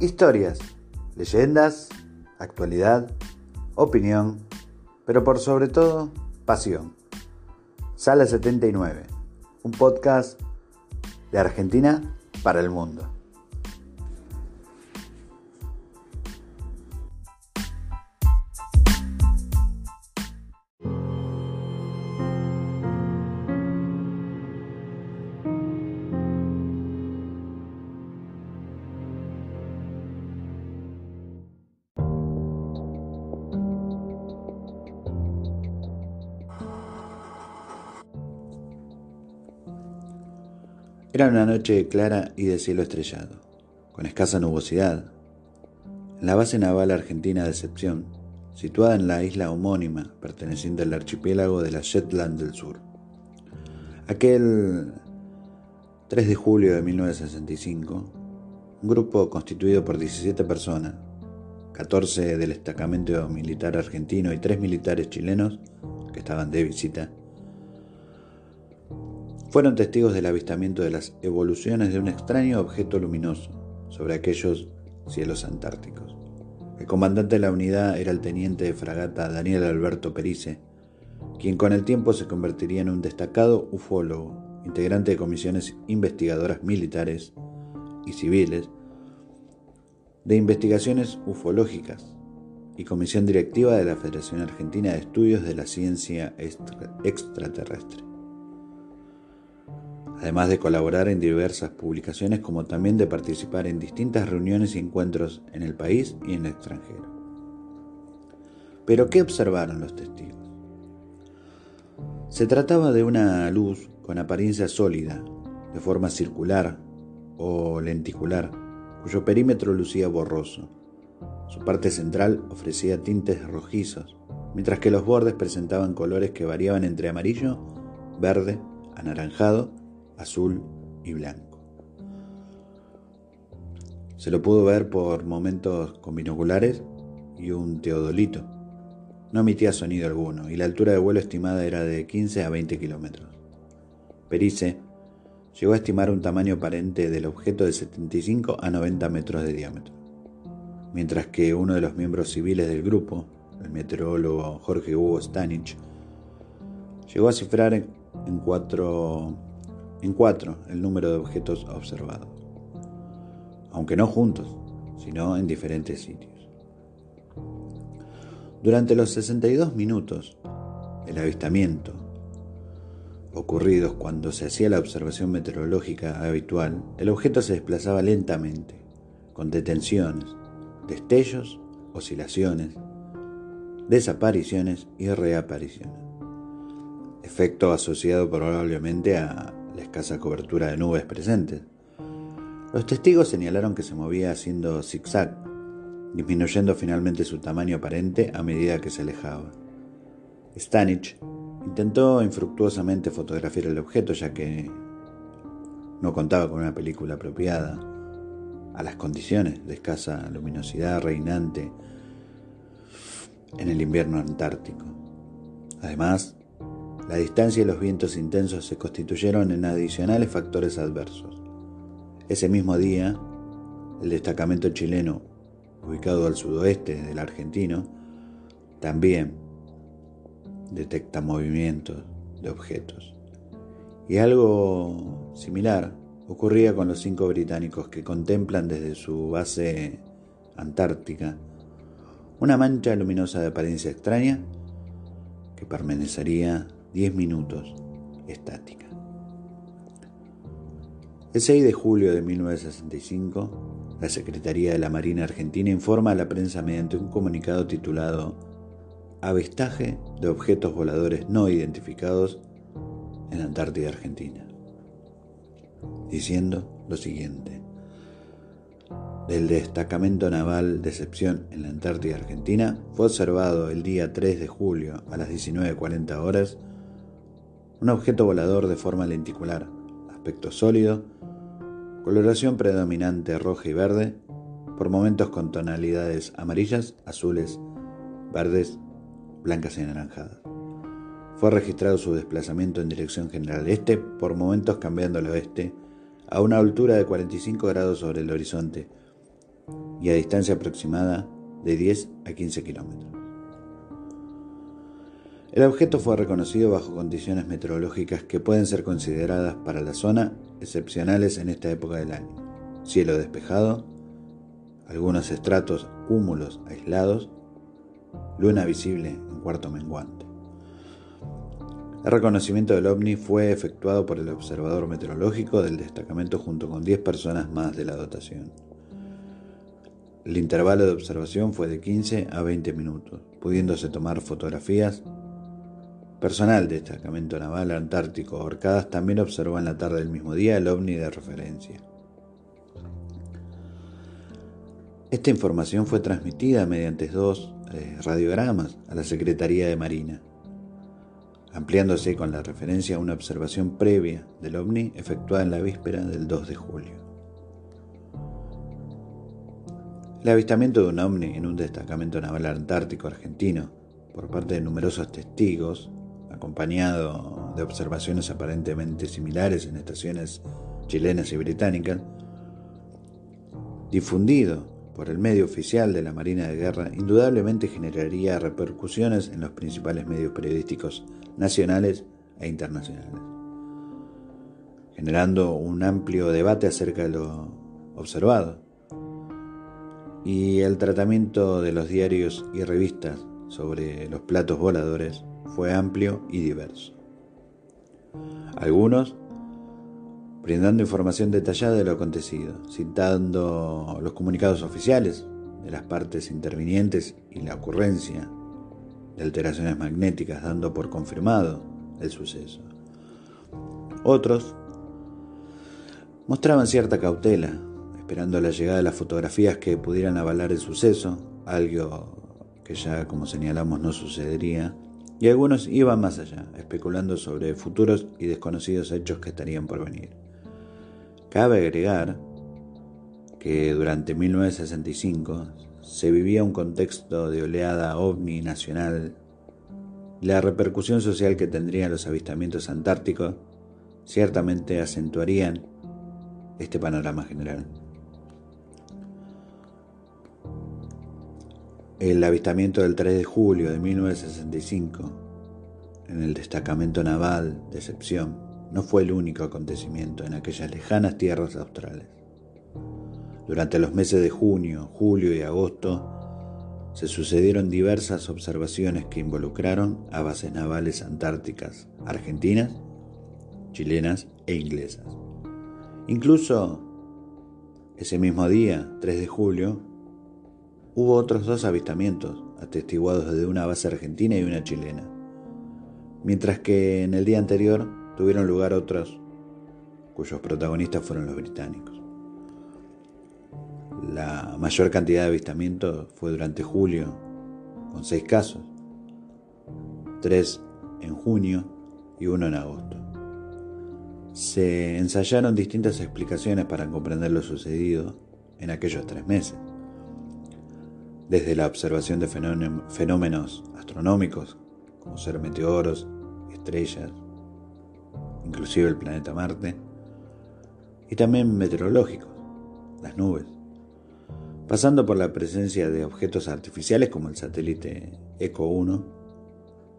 historias, leyendas, actualidad, opinión, pero por sobre todo, pasión. Sala 79, un podcast de Argentina para el mundo. Era una noche clara y de cielo estrellado, con escasa nubosidad. La base naval argentina de Decepción, situada en la isla homónima perteneciente al archipiélago de la Shetland del Sur. Aquel 3 de julio de 1965, un grupo constituido por 17 personas, 14 del destacamento militar argentino y 3 militares chilenos que estaban de visita, fueron testigos del avistamiento de las evoluciones de un extraño objeto luminoso sobre aquellos cielos antárticos. El comandante de la unidad era el teniente de fragata Daniel Alberto Perice, quien con el tiempo se convertiría en un destacado ufólogo, integrante de comisiones investigadoras militares y civiles, de investigaciones ufológicas y comisión directiva de la Federación Argentina de Estudios de la Ciencia Extraterrestre además de colaborar en diversas publicaciones como también de participar en distintas reuniones y encuentros en el país y en el extranjero. Pero ¿qué observaron los testigos? Se trataba de una luz con apariencia sólida, de forma circular o lenticular, cuyo perímetro lucía borroso. Su parte central ofrecía tintes rojizos, mientras que los bordes presentaban colores que variaban entre amarillo, verde, anaranjado azul y blanco. Se lo pudo ver por momentos con binoculares y un teodolito. No emitía sonido alguno y la altura de vuelo estimada era de 15 a 20 kilómetros. Perice llegó a estimar un tamaño aparente del objeto de 75 a 90 metros de diámetro, mientras que uno de los miembros civiles del grupo, el meteorólogo Jorge Hugo Stanich, llegó a cifrar en cuatro en cuatro el número de objetos observados, aunque no juntos, sino en diferentes sitios. Durante los 62 minutos del avistamiento, ocurridos cuando se hacía la observación meteorológica habitual, el objeto se desplazaba lentamente, con detenciones, destellos, oscilaciones, desapariciones y reapariciones. Efecto asociado probablemente a la escasa cobertura de nubes presentes. Los testigos señalaron que se movía haciendo zigzag, disminuyendo finalmente su tamaño aparente a medida que se alejaba. Stanich intentó infructuosamente fotografiar el objeto ya que no contaba con una película apropiada a las condiciones de escasa luminosidad reinante en el invierno antártico. Además, la distancia y los vientos intensos se constituyeron en adicionales factores adversos. Ese mismo día, el destacamento chileno, ubicado al sudoeste del argentino, también detecta movimientos de objetos. Y algo similar ocurría con los cinco británicos que contemplan desde su base antártica una mancha luminosa de apariencia extraña que permanecería 10 minutos estática. El 6 de julio de 1965, La Secretaría de la Marina Argentina informa a la prensa mediante un comunicado titulado Avestaje de objetos voladores no identificados en la Antártida Argentina, diciendo lo siguiente. Del destacamento naval Decepción en la Antártida Argentina fue observado el día 3 de julio a las 19.40 horas un objeto volador de forma lenticular, aspecto sólido, coloración predominante roja y verde, por momentos con tonalidades amarillas, azules, verdes, blancas y anaranjadas. Fue registrado su desplazamiento en dirección general este, por momentos cambiando al oeste, a una altura de 45 grados sobre el horizonte y a distancia aproximada de 10 a 15 kilómetros. El objeto fue reconocido bajo condiciones meteorológicas que pueden ser consideradas para la zona excepcionales en esta época del año. Cielo despejado, algunos estratos cúmulos aislados, luna visible en cuarto menguante. El reconocimiento del ovni fue efectuado por el observador meteorológico del destacamento junto con 10 personas más de la dotación. El intervalo de observación fue de 15 a 20 minutos, pudiéndose tomar fotografías Personal del destacamento naval antártico Orcadas también observó en la tarde del mismo día el ovni de referencia. Esta información fue transmitida mediante dos eh, radiogramas a la Secretaría de Marina, ampliándose con la referencia a una observación previa del ovni efectuada en la víspera del 2 de julio. El avistamiento de un ovni en un destacamento naval antártico argentino por parte de numerosos testigos acompañado de observaciones aparentemente similares en estaciones chilenas y británicas, difundido por el medio oficial de la Marina de Guerra, indudablemente generaría repercusiones en los principales medios periodísticos nacionales e internacionales, generando un amplio debate acerca de lo observado y el tratamiento de los diarios y revistas sobre los platos voladores fue amplio y diverso. Algunos brindando información detallada de lo acontecido, citando los comunicados oficiales de las partes intervinientes y la ocurrencia de alteraciones magnéticas, dando por confirmado el suceso. Otros mostraban cierta cautela, esperando la llegada de las fotografías que pudieran avalar el suceso, algo que ya como señalamos no sucedería, y algunos iban más allá, especulando sobre futuros y desconocidos hechos que estarían por venir. Cabe agregar que durante 1965 se vivía un contexto de oleada ovni nacional la repercusión social que tendrían los avistamientos antárticos ciertamente acentuarían este panorama general. El avistamiento del 3 de julio de 1965 en el destacamento naval Decepción no fue el único acontecimiento en aquellas lejanas tierras australes. Durante los meses de junio, julio y agosto se sucedieron diversas observaciones que involucraron a bases navales antárticas argentinas, chilenas e inglesas. Incluso ese mismo día, 3 de julio, hubo otros dos avistamientos atestiguados de una base argentina y una chilena, mientras que en el día anterior tuvieron lugar otros cuyos protagonistas fueron los británicos. La mayor cantidad de avistamientos fue durante julio, con seis casos, tres en junio y uno en agosto. Se ensayaron distintas explicaciones para comprender lo sucedido en aquellos tres meses desde la observación de fenómenos astronómicos, como ser meteoros, estrellas, inclusive el planeta Marte, y también meteorológicos, las nubes, pasando por la presencia de objetos artificiales como el satélite ECO 1,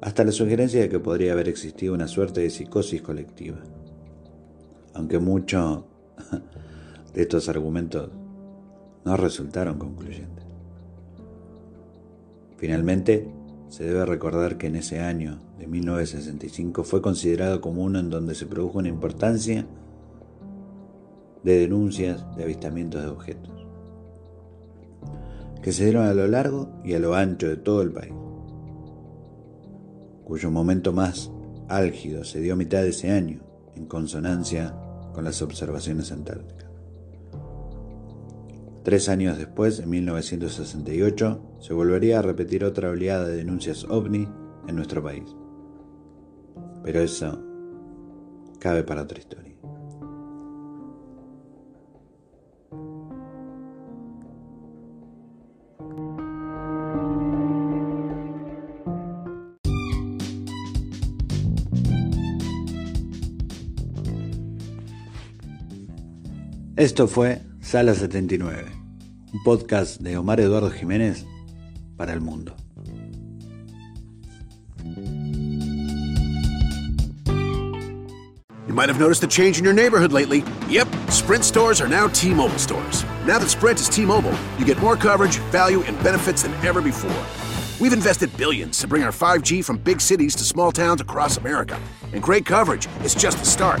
hasta la sugerencia de que podría haber existido una suerte de psicosis colectiva. Aunque muchos de estos argumentos no resultaron concluyentes. Finalmente, se debe recordar que en ese año de 1965 fue considerado como uno en donde se produjo una importancia de denuncias de avistamientos de objetos. que se dieron a lo largo y a lo ancho de todo el país, cuyo momento más álgido se dio a mitad de ese año, en consonancia con las observaciones antárticas. Tres años después, en 1968, se volvería a repetir otra oleada de denuncias ovni en nuestro país. Pero eso cabe para otra historia. Esto fue Sala 79, un podcast de Omar Eduardo Jiménez para el mundo. You might have noticed a change in your neighborhood lately. Yep, Sprint stores are now T Mobile stores. Now that Sprint is T Mobile, you get more coverage, value, and benefits than ever before. We've invested billions to bring our 5G from big cities to small towns across America. And great coverage is just the start.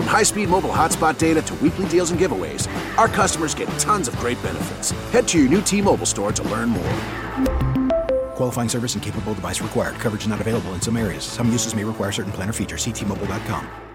From high-speed mobile hotspot data to weekly deals and giveaways, our customers get tons of great benefits. Head to your new T-Mobile store to learn more. Qualifying service and capable device required. Coverage not available in some areas. Some uses may require certain plan or features. See T-Mobile.com.